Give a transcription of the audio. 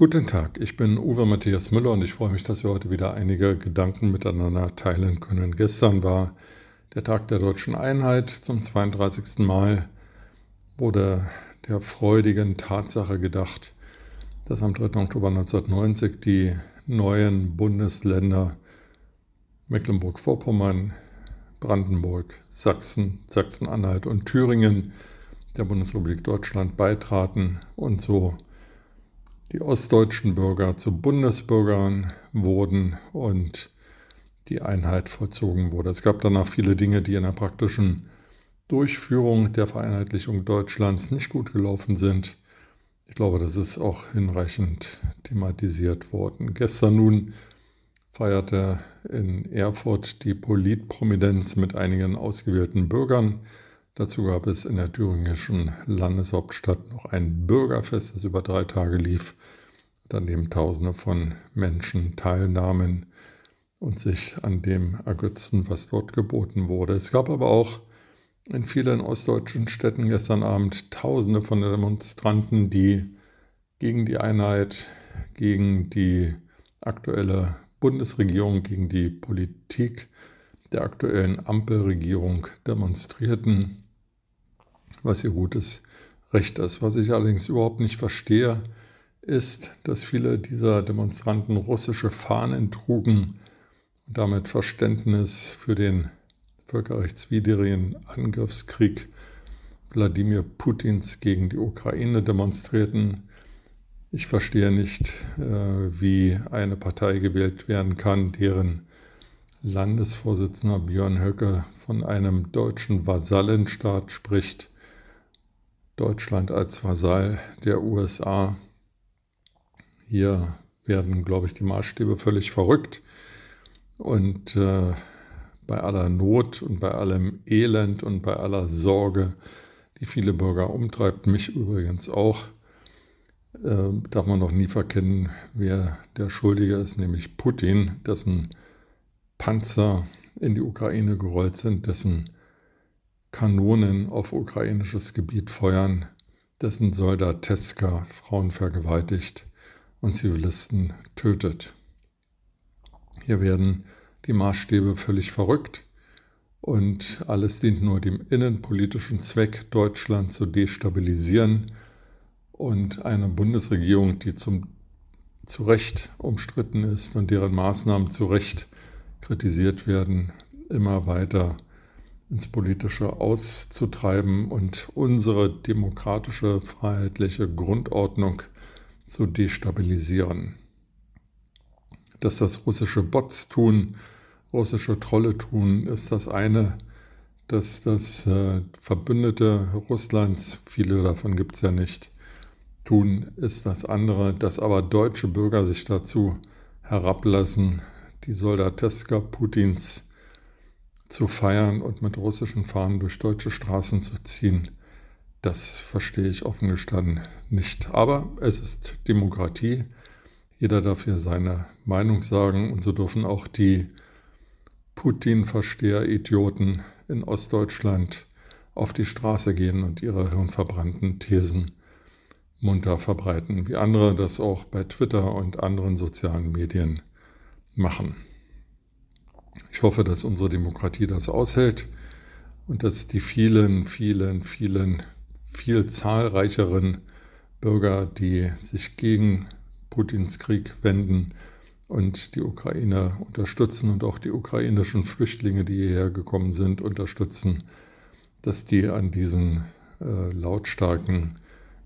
Guten Tag, ich bin Uwe Matthias Müller und ich freue mich, dass wir heute wieder einige Gedanken miteinander teilen können. Gestern war der Tag der deutschen Einheit. Zum 32. Mal wurde der freudigen Tatsache gedacht, dass am 3. Oktober 1990 die neuen Bundesländer Mecklenburg-Vorpommern, Brandenburg, Sachsen, Sachsen-Anhalt und Thüringen der Bundesrepublik Deutschland beitraten und so die ostdeutschen Bürger zu Bundesbürgern wurden und die Einheit vollzogen wurde. Es gab danach viele Dinge, die in der praktischen Durchführung der Vereinheitlichung Deutschlands nicht gut gelaufen sind. Ich glaube, das ist auch hinreichend thematisiert worden. Gestern nun feierte in Erfurt die Politprominenz mit einigen ausgewählten Bürgern. Dazu gab es in der thüringischen Landeshauptstadt noch ein Bürgerfest, das über drei Tage lief, an dem Tausende von Menschen teilnahmen und sich an dem ergötzten, was dort geboten wurde. Es gab aber auch in vielen ostdeutschen Städten gestern Abend Tausende von Demonstranten, die gegen die Einheit, gegen die aktuelle Bundesregierung, gegen die Politik der aktuellen Ampelregierung demonstrierten was ihr gutes Recht ist. Was ich allerdings überhaupt nicht verstehe, ist, dass viele dieser Demonstranten russische Fahnen trugen und damit Verständnis für den völkerrechtswidrigen Angriffskrieg Wladimir Putins gegen die Ukraine demonstrierten. Ich verstehe nicht, äh, wie eine Partei gewählt werden kann, deren Landesvorsitzender Björn Höcke von einem deutschen Vasallenstaat spricht Deutschland als Vasall der USA. Hier werden, glaube ich, die Maßstäbe völlig verrückt. Und äh, bei aller Not und bei allem Elend und bei aller Sorge, die viele Bürger umtreibt, mich übrigens auch, äh, darf man noch nie verkennen, wer der Schuldige ist, nämlich Putin, dessen Panzer in die Ukraine gerollt sind, dessen Kanonen auf ukrainisches Gebiet feuern, dessen Soldateska Frauen vergewaltigt und Zivilisten tötet. Hier werden die Maßstäbe völlig verrückt und alles dient nur dem innenpolitischen Zweck, Deutschland zu destabilisieren und eine Bundesregierung, die zum, zu Recht umstritten ist und deren Maßnahmen zu Recht kritisiert werden, immer weiter ins Politische auszutreiben und unsere demokratische, freiheitliche Grundordnung zu destabilisieren. Dass das russische Bots tun, russische Trolle tun, ist das eine. Dass das äh, Verbündete Russlands, viele davon gibt es ja nicht, tun, ist das andere. Dass aber deutsche Bürger sich dazu herablassen, die Soldateska Putins zu feiern und mit russischen Fahnen durch deutsche Straßen zu ziehen, das verstehe ich offen gestanden nicht. Aber es ist Demokratie. Jeder darf hier seine Meinung sagen und so dürfen auch die Putin-Versteher-Idioten in Ostdeutschland auf die Straße gehen und ihre hirnverbrannten Thesen munter verbreiten, wie andere das auch bei Twitter und anderen sozialen Medien machen. Ich hoffe, dass unsere Demokratie das aushält und dass die vielen, vielen, vielen, viel zahlreicheren Bürger, die sich gegen Putins Krieg wenden und die Ukraine unterstützen und auch die ukrainischen Flüchtlinge, die hierher gekommen sind, unterstützen, dass die an diesen äh, lautstarken